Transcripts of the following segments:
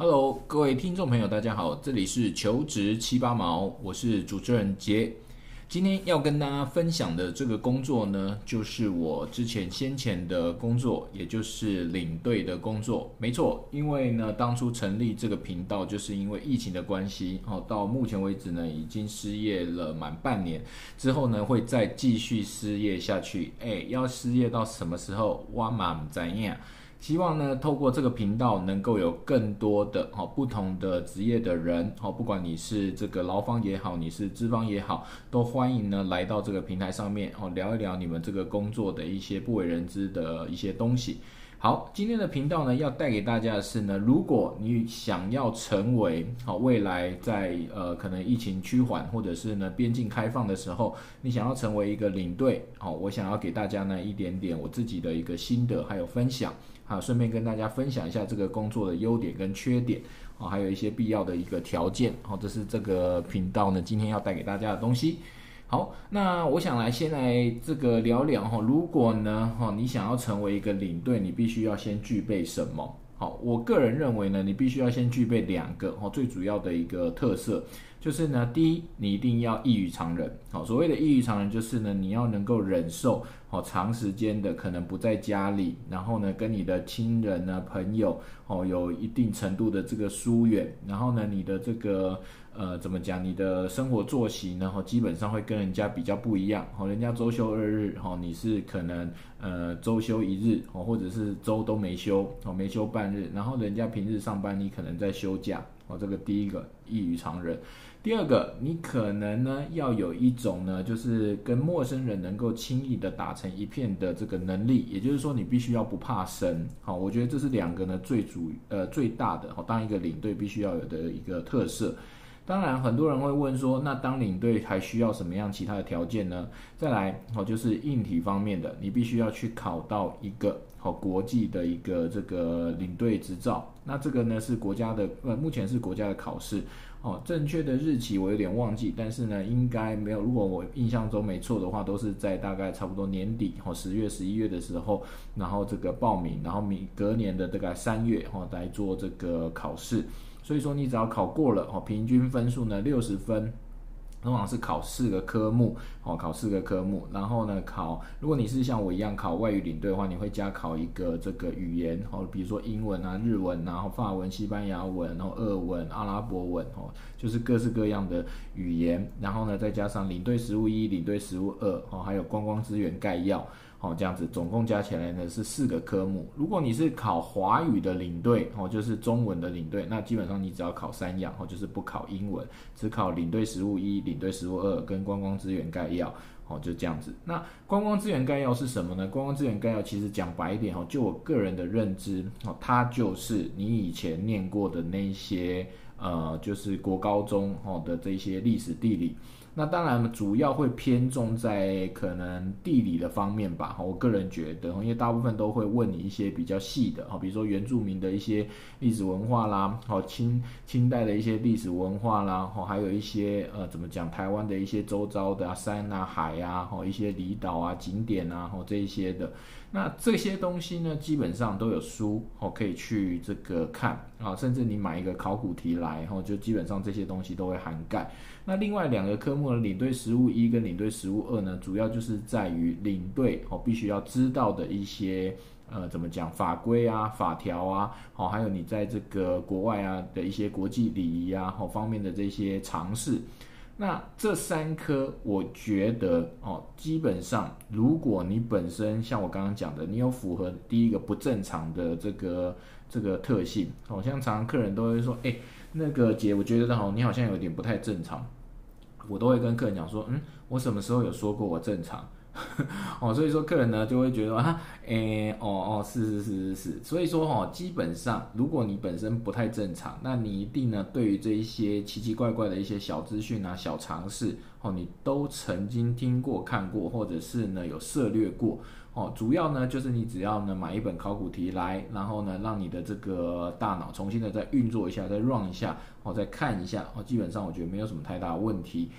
Hello，各位听众朋友，大家好，这里是求职七八毛，我是主持人杰。今天要跟大家分享的这个工作呢，就是我之前先前的工作，也就是领队的工作。没错，因为呢，当初成立这个频道，就是因为疫情的关系，哦，到目前为止呢，已经失业了满半年，之后呢，会再继续失业下去。哎，要失业到什么时候？哇嘛怎样？希望呢，透过这个频道，能够有更多的哈不同的职业的人，哈，不管你是这个劳方也好，你是资方也好，都欢迎呢来到这个平台上面，哦，聊一聊你们这个工作的一些不为人知的一些东西。好，今天的频道呢，要带给大家的是呢，如果你想要成为好未来在呃可能疫情趋缓或者是呢边境开放的时候，你想要成为一个领队，好，我想要给大家呢一点点我自己的一个心得还有分享，好，顺便跟大家分享一下这个工作的优点跟缺点，啊，还有一些必要的一个条件，好，这是这个频道呢今天要带给大家的东西。好，那我想来先来这个聊聊哈，如果呢哈，你想要成为一个领队，你必须要先具备什么？好，我个人认为呢，你必须要先具备两个哈，最主要的一个特色就是呢，第一，你一定要异于常人。好，所谓的异于常人，就是呢，你要能够忍受好长时间的可能不在家里，然后呢，跟你的亲人呢、朋友哦，有一定程度的这个疏远，然后呢，你的这个。呃，怎么讲？你的生活作息呢？哈，基本上会跟人家比较不一样。哈，人家周休二日，哈，你是可能呃周休一日，哦，或者是周都没休，哦，没休半日。然后人家平日上班，你可能在休假。哦，这个第一个异于常人。第二个，你可能呢要有一种呢，就是跟陌生人能够轻易的打成一片的这个能力。也就是说，你必须要不怕生。好，我觉得这是两个呢最主呃最大的，哦，当一个领队必须要有的一个特色。当然，很多人会问说，那当领队还需要什么样其他的条件呢？再来，哦，就是硬体方面的，你必须要去考到一个好国际的一个这个领队执照。那这个呢是国家的，呃，目前是国家的考试。哦，正确的日期我有点忘记，但是呢，应该没有。如果我印象中没错的话，都是在大概差不多年底，哦，十月、十一月的时候，然后这个报名，然后明隔年的大概三月，哦，来做这个考试。所以说，你只要考过了哦，平均分数呢六十分，通常是考四个科目哦，考四个科目，然后呢考，如果你是像我一样考外语领队的话，你会加考一个这个语言哦，比如说英文啊、日文，啊法文、西班牙文，然后俄文、阿拉伯文哦，就是各式各样的语言，然后呢再加上领队实务一、领队实务二哦，还有观光资源概要。哦，这样子总共加起来呢是四个科目。如果你是考华语的领队，哦，就是中文的领队，那基本上你只要考三样，哦，就是不考英文，只考领队实务一、领队实务二跟观光资源概要，哦，就这样子。那观光资源概要是什么呢？观光资源概要其实讲白一点，哦，就我个人的认知，哦，它就是你以前念过的那些，呃，就是国高中，哦的这些历史地理。那当然，主要会偏重在可能地理的方面吧。我个人觉得，因为大部分都会问你一些比较细的，哈，比如说原住民的一些历史文化啦，好清清代的一些历史文化啦，哈，还有一些呃，怎么讲台湾的一些周遭的山啊、海啊，哈，一些离岛啊、景点啊，哈，这一些的。那这些东西呢，基本上都有书哦，可以去这个看啊，甚至你买一个考古题来，然后就基本上这些东西都会涵盖。那另外两个科目呢，领队实务一跟领队实务二呢，主要就是在于领队哦必须要知道的一些呃怎么讲法规啊、法条啊，好，还有你在这个国外啊的一些国际礼仪啊好方面的这些常识。那这三颗，我觉得哦，基本上，如果你本身像我刚刚讲的，你有符合第一个不正常的这个这个特性，好像常常客人都会说，哎，那个姐，我觉得好，你好像有点不太正常，我都会跟客人讲说，嗯，我什么时候有说过我正常？哦，所以说客人呢就会觉得啊，诶，哦哦，是是是是是，所以说哦，基本上如果你本身不太正常，那你一定呢对于这一些奇奇怪怪的一些小资讯啊、小常识哦，你都曾经听过、看过，或者是呢有涉略过哦。主要呢就是你只要呢买一本考古题来，然后呢让你的这个大脑重新的再运作一下，再 run 一下，哦，再看一下哦，基本上我觉得没有什么太大问题。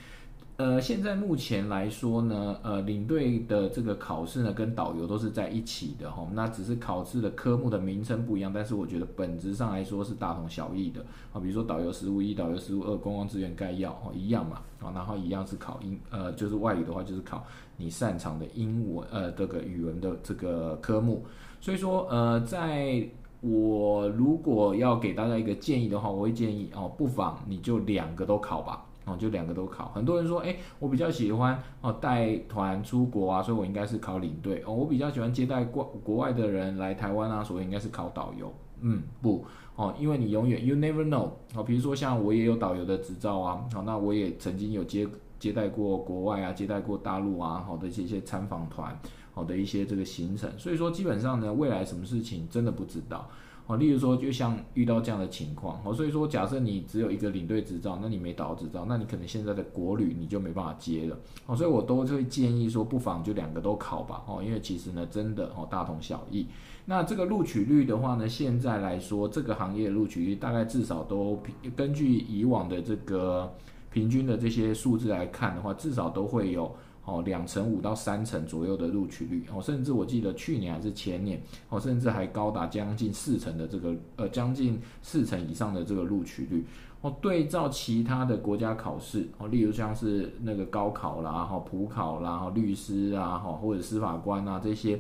呃，现在目前来说呢，呃，领队的这个考试呢，跟导游都是在一起的哈。那只是考试的科目的名称不一样，但是我觉得本质上来说是大同小异的啊。比如说导游实务一、导游实务二、公共资源概要哦，一样嘛啊。然后一样是考英呃，就是外语的话就是考你擅长的英文呃这个语文的这个科目。所以说呃，在我如果要给大家一个建议的话，我会建议哦，不妨你就两个都考吧。哦，就两个都考。很多人说，哎，我比较喜欢哦带团出国啊，所以我应该是考领队。哦，我比较喜欢接待国国外的人来台湾啊，所以应该是考导游。嗯，不，哦，因为你永远 you never know。哦，比如说像我也有导游的执照啊，好，那我也曾经有接接待过国外啊，接待过大陆啊，好的一些参访团，好的一些这个行程。所以说，基本上呢，未来什么事情真的不知道。哦，例如说，就像遇到这样的情况，哦，所以说，假设你只有一个领队执照，那你没导游执照，那你可能现在的国旅你就没办法接了，哦，所以我都会建议说，不妨就两个都考吧，哦，因为其实呢，真的哦，大同小异。那这个录取率的话呢，现在来说，这个行业录取率大概至少都根据以往的这个平均的这些数字来看的话，至少都会有。哦，两成五到三成左右的录取率，哦，甚至我记得去年还是前年，哦，甚至还高达将近四成的这个，呃，将近四成以上的这个录取率。哦，对照其他的国家考试，哦，例如像是那个高考啦，哈，普考啦，哈，律师啊，哈，或者司法官啊这些，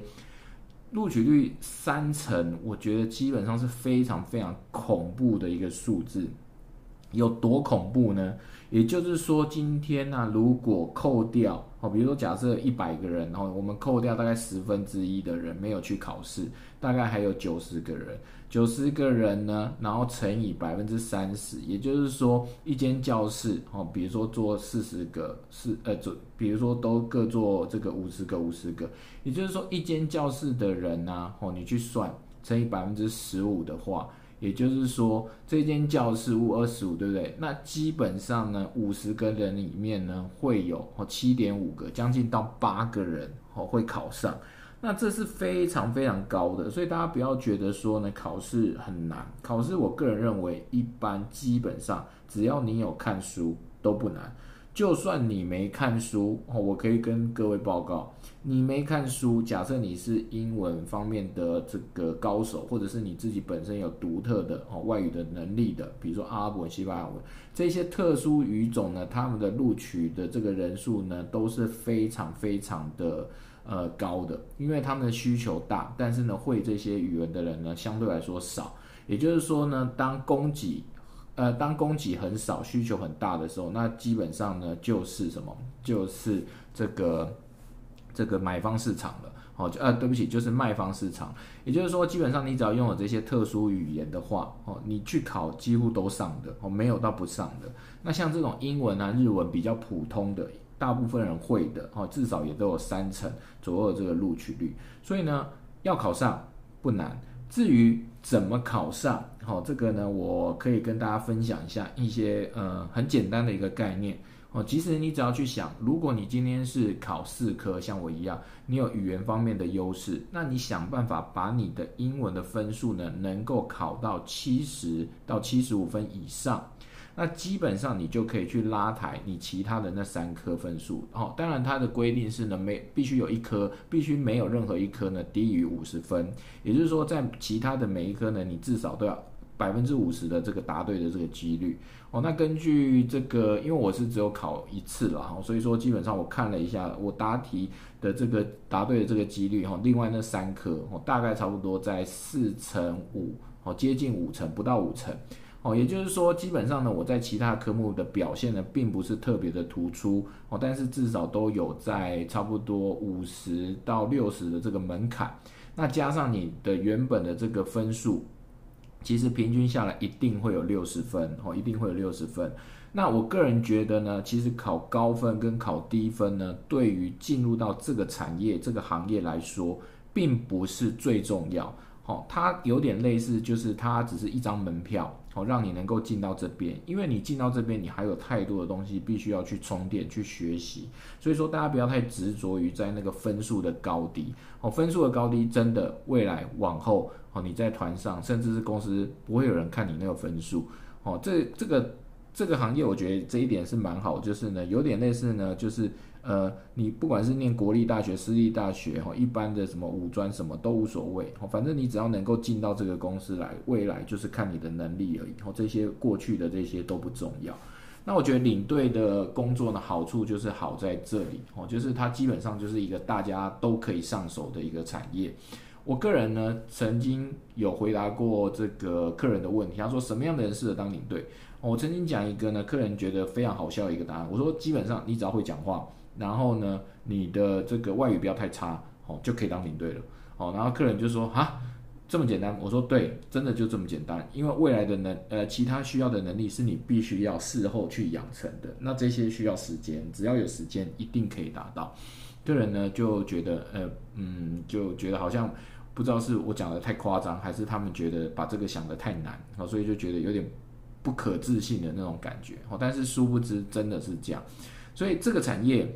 录取率三成，我觉得基本上是非常非常恐怖的一个数字。有多恐怖呢？也就是说，今天呢，如果扣掉哦，比如说假设一百个人，然后我们扣掉大概十分之一的人没有去考试，大概还有九十个人。九十个人呢，然后乘以百分之三十，也就是说，一间教室哦，比如说坐四十个，四呃，做，比如说都各坐这个五十个，五十个，也就是说，一间教室的人呢，哦，你去算乘以百分之十五的话。也就是说，这间教室五二十五，对不对？那基本上呢，五十个人里面呢，会有哦七点五个，将近到八个人哦会考上。那这是非常非常高的，所以大家不要觉得说呢考试很难。考试我个人认为一般，基本上只要你有看书都不难。就算你没看书哦，我可以跟各位报告，你没看书，假设你是英文方面的这个高手，或者是你自己本身有独特的哦外语的能力的，比如说阿拉伯、西班牙文这些特殊语种呢，他们的录取的这个人数呢都是非常非常的呃高的，因为他们的需求大，但是呢会这些语文的人呢相对来说少，也就是说呢，当供给呃，当供给很少、需求很大的时候，那基本上呢就是什么？就是这个这个买方市场了。哦，就呃，对不起，就是卖方市场。也就是说，基本上你只要拥有这些特殊语言的话，哦，你去考几乎都上的，哦，没有到不上的。那像这种英文啊、日文比较普通的，大部分人会的，哦，至少也都有三成左右的这个录取率。所以呢，要考上不难。至于怎么考上，好，这个呢，我可以跟大家分享一下一些呃很简单的一个概念哦。其实你只要去想，如果你今天是考四科，像我一样，你有语言方面的优势，那你想办法把你的英文的分数呢，能够考到七十到七十五分以上。那基本上你就可以去拉抬你其他的那三科分数哦。当然它的规定是呢，没必须有一科，必须没有任何一科呢低于五十分。也就是说，在其他的每一科呢，你至少都要百分之五十的这个答对的这个几率哦。那根据这个，因为我是只有考一次了哈，所以说基本上我看了一下我答题的这个答对的这个几率哈，另外那三科哦，大概差不多在四成五哦，接近五成，不到五成。哦，也就是说，基本上呢，我在其他科目的表现呢，并不是特别的突出哦，但是至少都有在差不多五十到六十的这个门槛。那加上你的原本的这个分数，其实平均下来一定会有六十分哦，一定会有六十分。那我个人觉得呢，其实考高分跟考低分呢，对于进入到这个产业、这个行业来说，并不是最重要。哦，它有点类似，就是它只是一张门票，哦，让你能够进到这边。因为你进到这边，你还有太多的东西必须要去充电、去学习。所以说，大家不要太执着于在那个分数的高低。哦，分数的高低真的未来往后，哦，你在团上，甚至是公司不会有人看你那个分数。哦，这这个。这个行业我觉得这一点是蛮好，就是呢有点类似呢，就是呃你不管是念国立大学、私立大学哈，一般的什么五专什么都无所谓，反正你只要能够进到这个公司来，未来就是看你的能力而已，这些过去的这些都不重要。那我觉得领队的工作呢，好处就是好在这里哦，就是它基本上就是一个大家都可以上手的一个产业。我个人呢，曾经有回答过这个客人的问题，他说什么样的人适合当领队？我曾经讲一个呢，客人觉得非常好笑的一个答案，我说基本上你只要会讲话，然后呢，你的这个外语不要太差，哦，就可以当领队了。哦，然后客人就说啊。这么简单，我说对，真的就这么简单。因为未来的能，呃，其他需要的能力是你必须要事后去养成的。那这些需要时间，只要有时间，一定可以达到。客人呢就觉得，呃，嗯，就觉得好像不知道是我讲的太夸张，还是他们觉得把这个想的太难，哦，所以就觉得有点不可置信的那种感觉。哦，但是殊不知真的是这样。所以这个产业，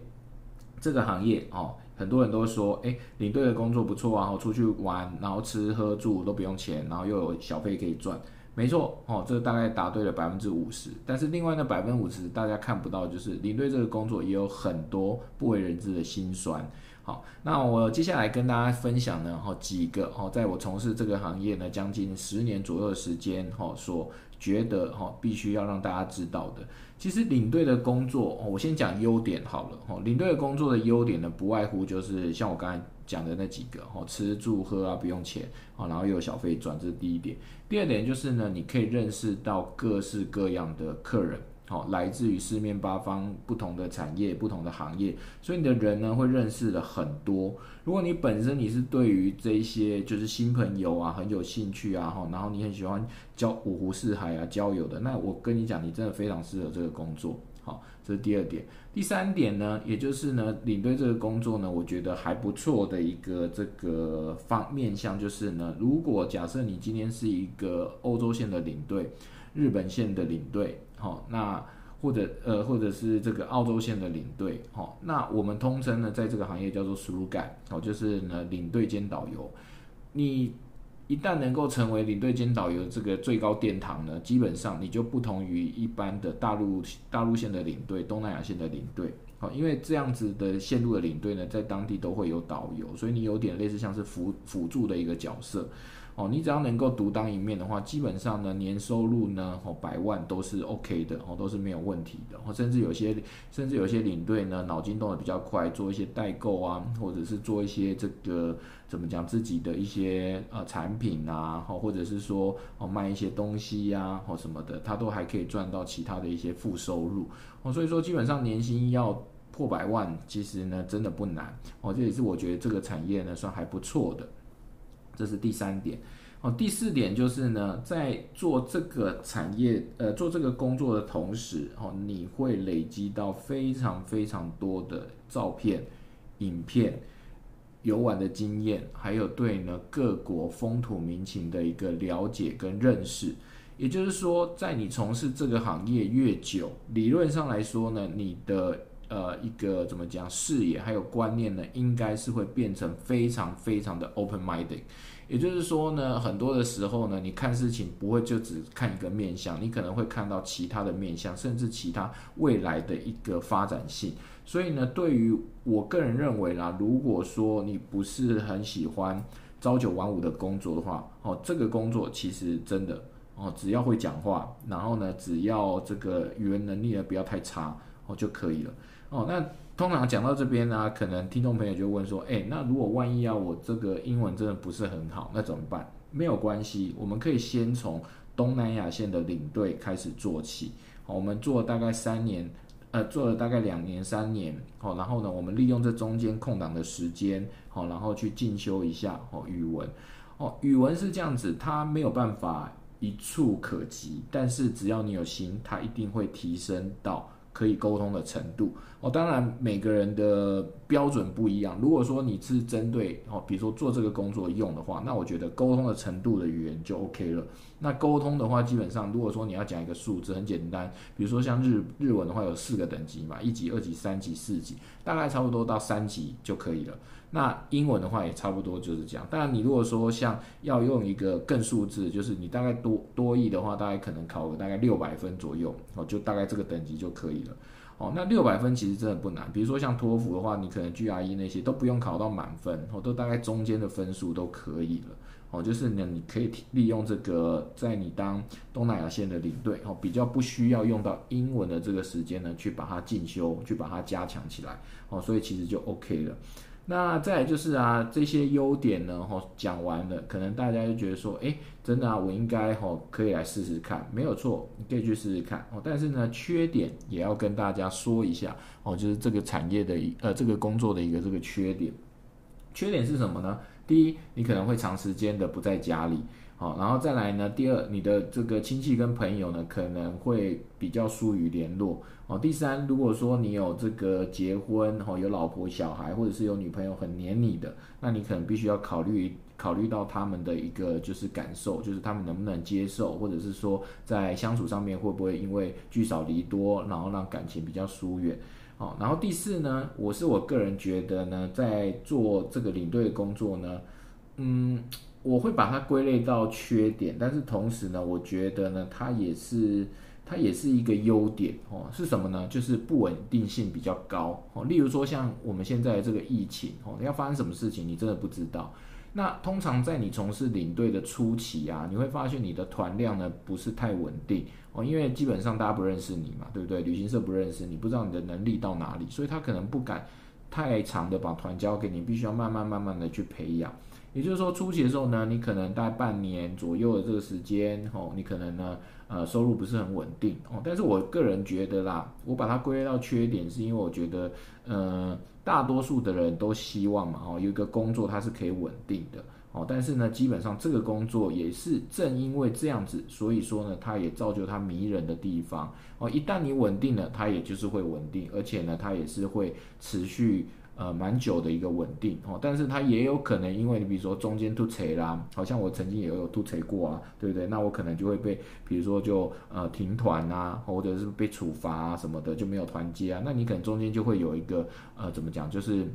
这个行业，哦。很多人都说，哎，领队的工作不错啊，然后出去玩，然后吃喝住都不用钱，然后又有小费可以赚。没错，哦，这大概答对了百分之五十。但是另外那百分之五十，大家看不到，就是领队这个工作也有很多不为人知的辛酸。好，那我接下来跟大家分享呢，哈，几个哈，在我从事这个行业呢将近十年左右的时间，哈，所觉得哈必须要让大家知道的。其实领队的工作，哦我先讲优点好了，哈，领队的工作的优点呢，不外乎就是像我刚才讲的那几个，哈，吃住喝啊不用钱，啊，然后又有小费赚，这是第一点。第二点就是呢，你可以认识到各式各样的客人。好，来自于四面八方不同的产业、不同的行业，所以你的人呢会认识了很多。如果你本身你是对于这些就是新朋友啊很有兴趣啊，哈，然后你很喜欢交五湖四海啊交友的，那我跟你讲，你真的非常适合这个工作。好，这是第二点。第三点呢，也就是呢领队这个工作呢，我觉得还不错的一个这个方面向，就是呢，如果假设你今天是一个欧洲线的领队。日本线的领队，好，那或者呃，或者是这个澳洲线的领队，好，那我们通称呢，在这个行业叫做输入感，好，就是呢领队兼导游。你一旦能够成为领队兼导游这个最高殿堂呢，基本上你就不同于一般的大陆大陆线的领队、东南亚线的领队，好，因为这样子的线路的领队呢，在当地都会有导游，所以你有点类似像是辅辅助的一个角色。哦，你只要能够独当一面的话，基本上呢，年收入呢，哦，百万都是 OK 的，哦，都是没有问题的。哦，甚至有些，甚至有些领队呢，脑筋动得比较快，做一些代购啊，或者是做一些这个怎么讲自己的一些呃产品啊，哦，或者是说哦卖一些东西呀，或什么的，他都还可以赚到其他的一些副收入。哦，所以说基本上年薪要破百万，其实呢真的不难。哦，这也是我觉得这个产业呢算还不错的。这是第三点，哦，第四点就是呢，在做这个产业，呃，做这个工作的同时，哦，你会累积到非常非常多的照片、影片、游玩的经验，还有对呢各国风土民情的一个了解跟认识。也就是说，在你从事这个行业越久，理论上来说呢，你的呃，一个怎么讲视野还有观念呢？应该是会变成非常非常的 open-minded。也就是说呢，很多的时候呢，你看事情不会就只看一个面相，你可能会看到其他的面相，甚至其他未来的一个发展性。所以呢，对于我个人认为啦，如果说你不是很喜欢朝九晚五的工作的话，哦，这个工作其实真的哦，只要会讲话，然后呢，只要这个语言能力呢不要太差哦就可以了。哦，那通常讲到这边呢，可能听众朋友就问说，哎，那如果万一要我这个英文真的不是很好，那怎么办？没有关系，我们可以先从东南亚线的领队开始做起。好，我们做了大概三年，呃，做了大概两年三年。好，然后呢，我们利用这中间空档的时间，好，然后去进修一下哦语文。哦，语文是这样子，它没有办法一触可及，但是只要你有心，它一定会提升到。可以沟通的程度哦，当然每个人的标准不一样。如果说你是针对哦，比如说做这个工作用的话，那我觉得沟通的程度的语言就 OK 了。那沟通的话，基本上如果说你要讲一个数字，很简单，比如说像日日文的话，有四个等级嘛，一级、二级、三级、四级，大概差不多到三级就可以了。那英文的话也差不多就是这样。当然，你如果说像要用一个更数字，就是你大概多多译的话，大概可能考个大概六百分左右，哦，就大概这个等级就可以了。哦，那六百分其实真的不难。比如说像托福的话，你可能 GRE 那些都不用考到满分，哦，都大概中间的分数都可以了。哦，就是呢，你可以利用这个，在你当东南亚线的领队，哦，比较不需要用到英文的这个时间呢，去把它进修，去把它加强起来，哦，所以其实就 OK 了。那再就是啊，这些优点呢，哈，讲完了，可能大家就觉得说，哎，真的啊，我应该哈可以来试试看，没有错，你可以去试试看，哦，但是呢，缺点也要跟大家说一下，哦，就是这个产业的呃，这个工作的一个这个缺点，缺点是什么呢？第一，你可能会长时间的不在家里，好，然后再来呢，第二，你的这个亲戚跟朋友呢，可能会比较疏于联络，哦，第三，如果说你有这个结婚，哦，有老婆小孩，或者是有女朋友很黏你的，那你可能必须要考虑考虑到他们的一个就是感受，就是他们能不能接受，或者是说在相处上面会不会因为聚少离多，然后让感情比较疏远。好，然后第四呢，我是我个人觉得呢，在做这个领队的工作呢，嗯，我会把它归类到缺点，但是同时呢，我觉得呢，它也是它也是一个优点哦。是什么呢？就是不稳定性比较高哦。例如说像我们现在这个疫情哦，要发生什么事情，你真的不知道。那通常在你从事领队的初期啊，你会发现你的团量呢不是太稳定哦，因为基本上大家不认识你嘛，对不对？旅行社不认识你，不知道你的能力到哪里，所以他可能不敢太长的把团交给你，必须要慢慢慢慢的去培养。也就是说，初期的时候呢，你可能大概半年左右的这个时间，哦，你可能呢，呃，收入不是很稳定哦。但是我个人觉得啦，我把它归类到缺点，是因为我觉得，呃，大多数的人都希望嘛，哦，有一个工作它是可以稳定的，哦，但是呢，基本上这个工作也是正因为这样子，所以说呢，它也造就它迷人的地方，哦，一旦你稳定了，它也就是会稳定，而且呢，它也是会持续。呃，蛮久的一个稳定哦，但是它也有可能，因为你比如说中间突锤啦，好像我曾经也有突锤过啊，对不对？那我可能就会被，比如说就呃停团啊，或者是被处罚啊什么的，就没有团接啊。那你可能中间就会有一个呃怎么讲，就是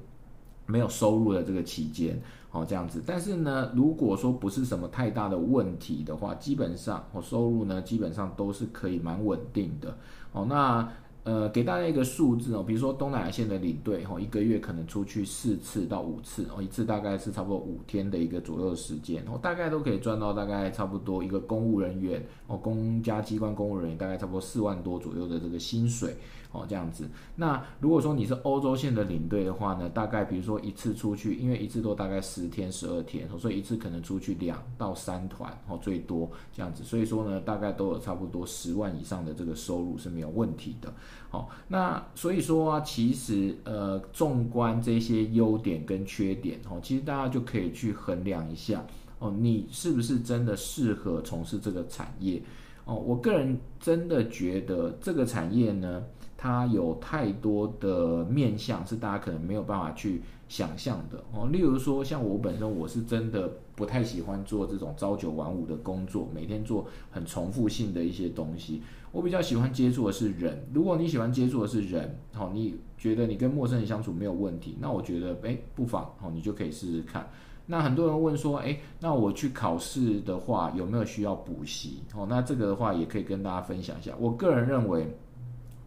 没有收入的这个期间哦，这样子。但是呢，如果说不是什么太大的问题的话，基本上我收入呢基本上都是可以蛮稳定的哦。那呃，给大家一个数字哦，比如说东南亚线的领队哈，一个月可能出去四次到五次哦，一次大概是差不多五天的一个左右的时间，哦，大概都可以赚到大概差不多一个公务人员哦，公家机关公务人员大概差不多四万多左右的这个薪水。哦，这样子。那如果说你是欧洲线的领队的话呢，大概比如说一次出去，因为一次都大概十天、十二天，所以一次可能出去两到三团，哦，最多这样子。所以说呢，大概都有差不多十万以上的这个收入是没有问题的。好，那所以说啊，其实呃，纵观这些优点跟缺点，哦，其实大家就可以去衡量一下，哦，你是不是真的适合从事这个产业？哦，我个人真的觉得这个产业呢。它有太多的面向是大家可能没有办法去想象的哦，例如说像我本身，我是真的不太喜欢做这种朝九晚五的工作，每天做很重复性的一些东西。我比较喜欢接触的是人。如果你喜欢接触的是人，好，你觉得你跟陌生人相处没有问题，那我觉得诶，不妨哦，你就可以试试看。那很多人问说，诶，那我去考试的话有没有需要补习？哦，那这个的话也可以跟大家分享一下。我个人认为。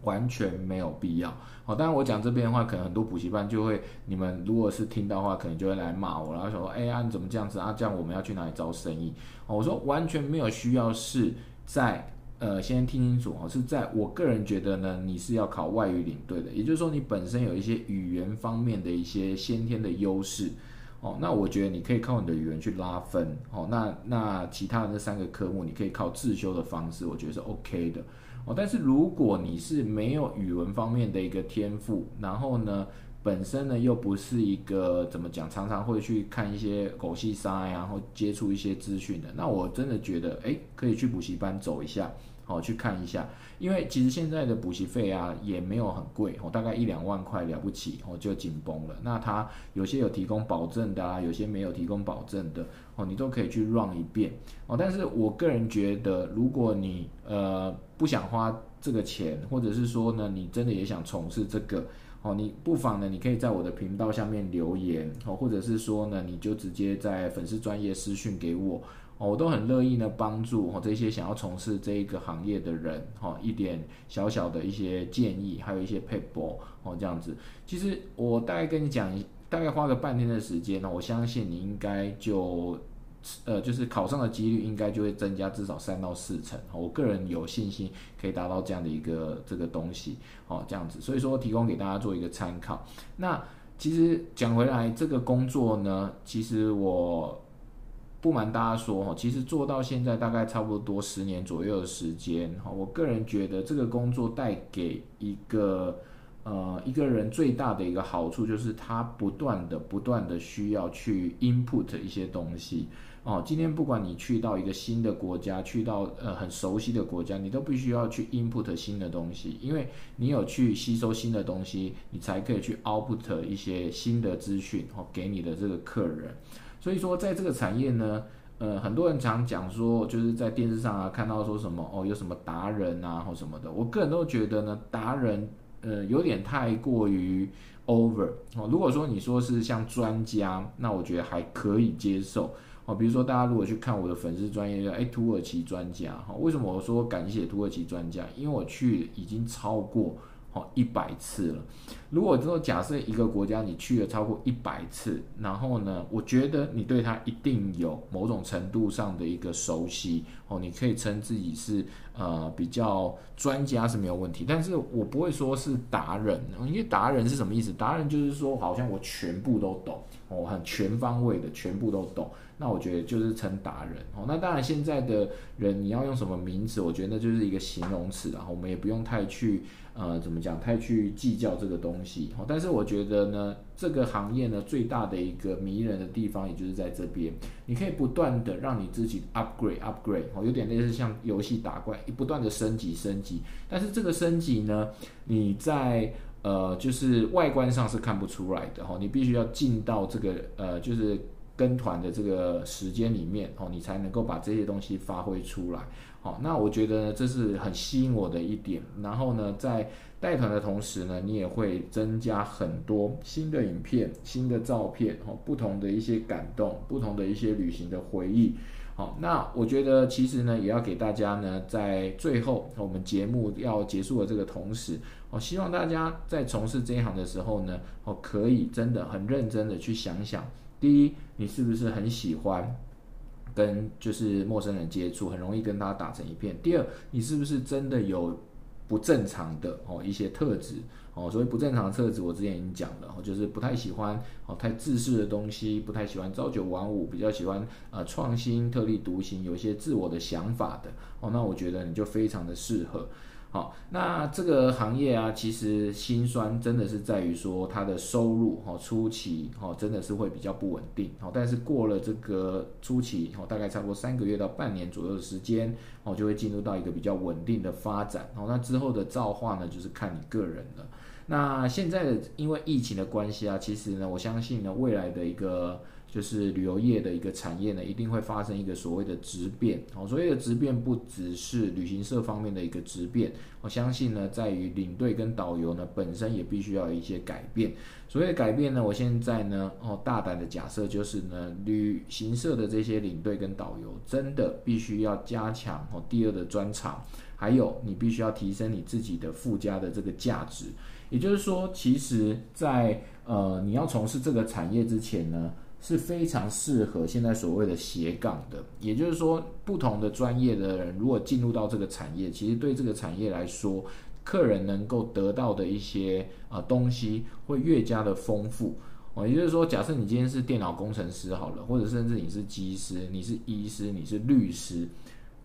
完全没有必要。好，当然我讲这边的话，可能很多补习班就会，你们如果是听到的话，可能就会来骂我，然后说，哎呀，你怎么这样子啊？这样我们要去哪里招生意？我说完全没有需要，是在呃，先听清楚哦，是在我个人觉得呢，你是要考外语领队的，也就是说你本身有一些语言方面的一些先天的优势哦，那我觉得你可以靠你的语言去拉分哦，那那其他的那三个科目，你可以靠自修的方式，我觉得是 OK 的。哦，但是如果你是没有语文方面的一个天赋，然后呢，本身呢又不是一个怎么讲，常常会去看一些狗戏沙呀，然后接触一些资讯的，那我真的觉得，哎，可以去补习班走一下。哦，去看一下，因为其实现在的补习费啊也没有很贵，哦，大概一两万块了不起，哦就紧绷了。那它有些有提供保证的啊，有些没有提供保证的，哦，你都可以去 run 一遍，哦。但是我个人觉得，如果你呃不想花这个钱，或者是说呢，你真的也想从事这个，哦，你不妨呢，你可以在我的频道下面留言哦，或者是说呢，你就直接在粉丝专业私讯给我哦，我都很乐意呢帮助哦这些想要从事这一个行业的人哈，一点小小的一些建议，还有一些配博哦这样子。其实我大概跟你讲，大概花个半天的时间呢，我相信你应该就。呃，就是考上的几率应该就会增加至少三到四成，我个人有信心可以达到这样的一个这个东西，哦，这样子，所以说提供给大家做一个参考。那其实讲回来，这个工作呢，其实我不瞒大家说，哈，其实做到现在大概差不多十年左右的时间，哈，我个人觉得这个工作带给一个。呃，一个人最大的一个好处就是他不断的、不断的需要去 input 一些东西哦。今天不管你去到一个新的国家，去到呃很熟悉的国家，你都必须要去 input 新的东西，因为你有去吸收新的东西，你才可以去 output 一些新的资讯哦给你的这个客人。所以说，在这个产业呢，呃，很多人常讲说，就是在电视上啊看到说什么哦，有什么达人啊或什么的，我个人都觉得呢，达人。呃，有点太过于 over 哦。如果说你说是像专家，那我觉得还可以接受哦。比如说，大家如果去看我的粉丝专业，哎，土耳其专家哈，为什么我说感谢土耳其专家？因为我去已经超过。哦，一百次了。如果说假设一个国家你去了超过一百次，然后呢，我觉得你对它一定有某种程度上的一个熟悉哦，你可以称自己是呃比较专家是没有问题。但是我不会说是达人，因为达人是什么意思？达人就是说好像我全部都懂哦，很全方位的全部都懂。那我觉得就是称达人哦。那当然现在的人你要用什么名词？我觉得那就是一个形容词，然后我们也不用太去。呃，怎么讲？太去计较这个东西，但是我觉得呢，这个行业呢，最大的一个迷人的地方，也就是在这边，你可以不断的让你自己 upgrade upgrade，哦，有点类似像游戏打怪，不断的升级升级。但是这个升级呢，你在呃，就是外观上是看不出来的，哈，你必须要进到这个呃，就是跟团的这个时间里面，哦，你才能够把这些东西发挥出来。好，那我觉得这是很吸引我的一点。然后呢，在带团的同时呢，你也会增加很多新的影片、新的照片，哦，不同的一些感动，不同的一些旅行的回忆。好，那我觉得其实呢，也要给大家呢，在最后我们节目要结束的这个同时，我希望大家在从事这一行的时候呢，哦，可以真的很认真的去想想，第一，你是不是很喜欢？跟就是陌生人接触，很容易跟他打成一片。第二，你是不是真的有不正常的哦一些特质哦？所谓不正常的特质，我之前已经讲了，就是不太喜欢哦太自私的东西，不太喜欢朝九晚五，比较喜欢呃创新、特立独行，有一些自我的想法的哦。那我觉得你就非常的适合。好，那这个行业啊，其实心酸真的是在于说它的收入哈初期哈真的是会比较不稳定，好，但是过了这个初期哦，大概差不多三个月到半年左右的时间哦，就会进入到一个比较稳定的发展，好，那之后的造化呢，就是看你个人了。那现在的因为疫情的关系啊，其实呢，我相信呢，未来的一个。就是旅游业的一个产业呢，一定会发生一个所谓的质变。哦，所谓的质变不只是旅行社方面的一个质变，我相信呢，在于领队跟导游呢本身也必须要有一些改变。所谓的改变呢，我现在呢，哦，大胆的假设就是呢，旅行社的这些领队跟导游真的必须要加强哦第二的专长，还有你必须要提升你自己的附加的这个价值。也就是说，其实，在呃你要从事这个产业之前呢。是非常适合现在所谓的斜杠的，也就是说，不同的专业的人如果进入到这个产业，其实对这个产业来说，客人能够得到的一些呃东西会越加的丰富哦。也就是说，假设你今天是电脑工程师好了，或者甚至你是技师、你是医师、你是律师，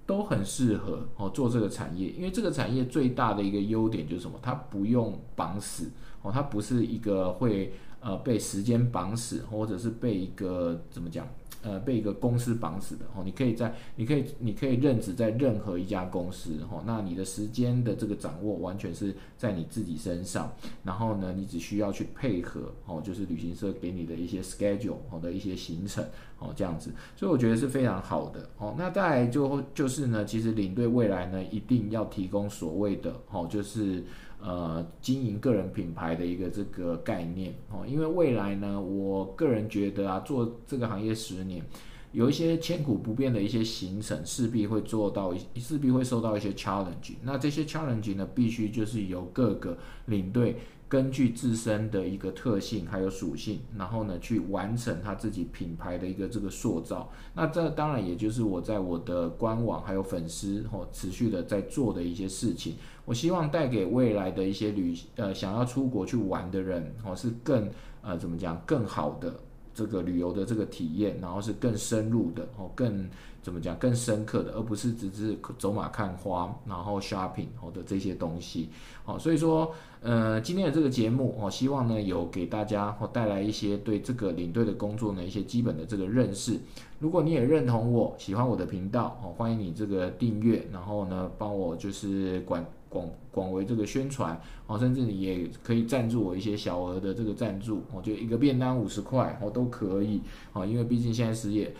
都很适合哦做这个产业，因为这个产业最大的一个优点就是什么？它不用绑死哦，它不是一个会。呃，被时间绑死，或者是被一个怎么讲？呃，被一个公司绑死的哦。你可以在，你可以，你可以任职在任何一家公司哦。那你的时间的这个掌握完全是在你自己身上。然后呢，你只需要去配合哦，就是旅行社给你的一些 schedule 哦的一些行程哦，这样子。所以我觉得是非常好的哦。那再来就就是呢，其实领队未来呢一定要提供所谓的哦，就是。呃经营个人品牌的一个这个概念哦。因为未来呢，我个人觉得啊，做这个行业十年。有一些千古不变的一些行程，势必会做到，势必会受到一些 challenge。那这些 challenge 呢，必须就是由各个领队根据自身的一个特性还有属性，然后呢去完成他自己品牌的一个这个塑造。那这当然也就是我在我的官网还有粉丝哦持续的在做的一些事情。我希望带给未来的一些旅呃想要出国去玩的人哦是更呃怎么讲更好的。这个旅游的这个体验，然后是更深入的哦，更怎么讲，更深刻的，而不是只是走马看花，然后 shopping 哦的这些东西哦。所以说，呃，今天的这个节目哦，希望呢有给大家哦带来一些对这个领队的工作呢一些基本的这个认识。如果你也认同我喜欢我的频道哦，欢迎你这个订阅，然后呢帮我就是管。广广为这个宣传哦，甚至你也可以赞助我一些小额的这个赞助，我觉得一个便当五十块哦都可以哦，因为毕竟现在失业，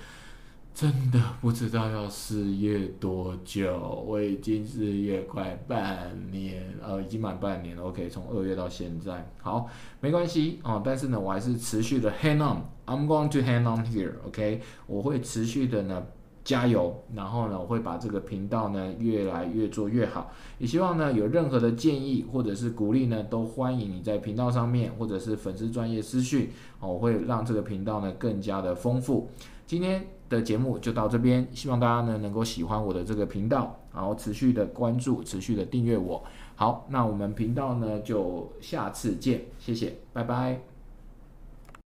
真的不知道要失业多久，我已经失业快半年，呃，已经满半年了。OK，从二月到现在，好，没关系哦，但是呢，我还是持续的 hang on，I'm going to hang on here，OK，我会持续的呢。加油！然后呢，我会把这个频道呢越来越做越好。也希望呢有任何的建议或者是鼓励呢，都欢迎你在频道上面或者是粉丝专业私讯，我会让这个频道呢更加的丰富。今天的节目就到这边，希望大家呢能够喜欢我的这个频道，然后持续的关注，持续的订阅我。好，那我们频道呢就下次见，谢谢，拜拜。